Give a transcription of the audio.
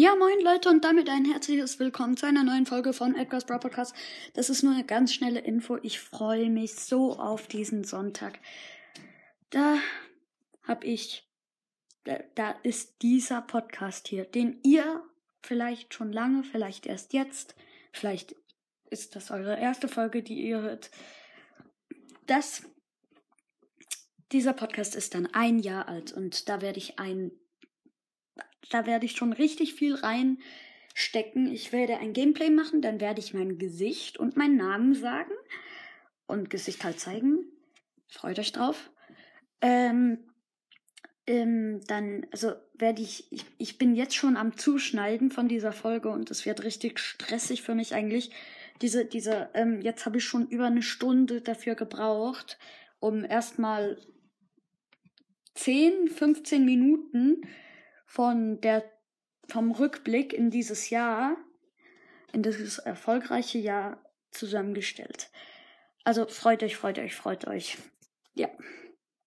Ja, moin Leute und damit ein herzliches Willkommen zu einer neuen Folge von Edgar's Bro Podcast. Das ist nur eine ganz schnelle Info. Ich freue mich so auf diesen Sonntag. Da hab ich, da, da ist dieser Podcast hier, den ihr vielleicht schon lange, vielleicht erst jetzt, vielleicht ist das eure erste Folge, die ihr hört. Das, dieser Podcast ist dann ein Jahr alt und da werde ich ein da werde ich schon richtig viel reinstecken. Ich werde ein Gameplay machen, dann werde ich mein Gesicht und meinen Namen sagen und Gesicht halt zeigen. Freut euch drauf. Ähm, ähm, dann, also werde ich, ich, ich bin jetzt schon am Zuschneiden von dieser Folge und es wird richtig stressig für mich eigentlich. Diese, diese, ähm, jetzt habe ich schon über eine Stunde dafür gebraucht, um erstmal 10, 15 Minuten von der, vom Rückblick in dieses Jahr, in dieses erfolgreiche Jahr zusammengestellt. Also freut euch, freut euch, freut euch. Ja.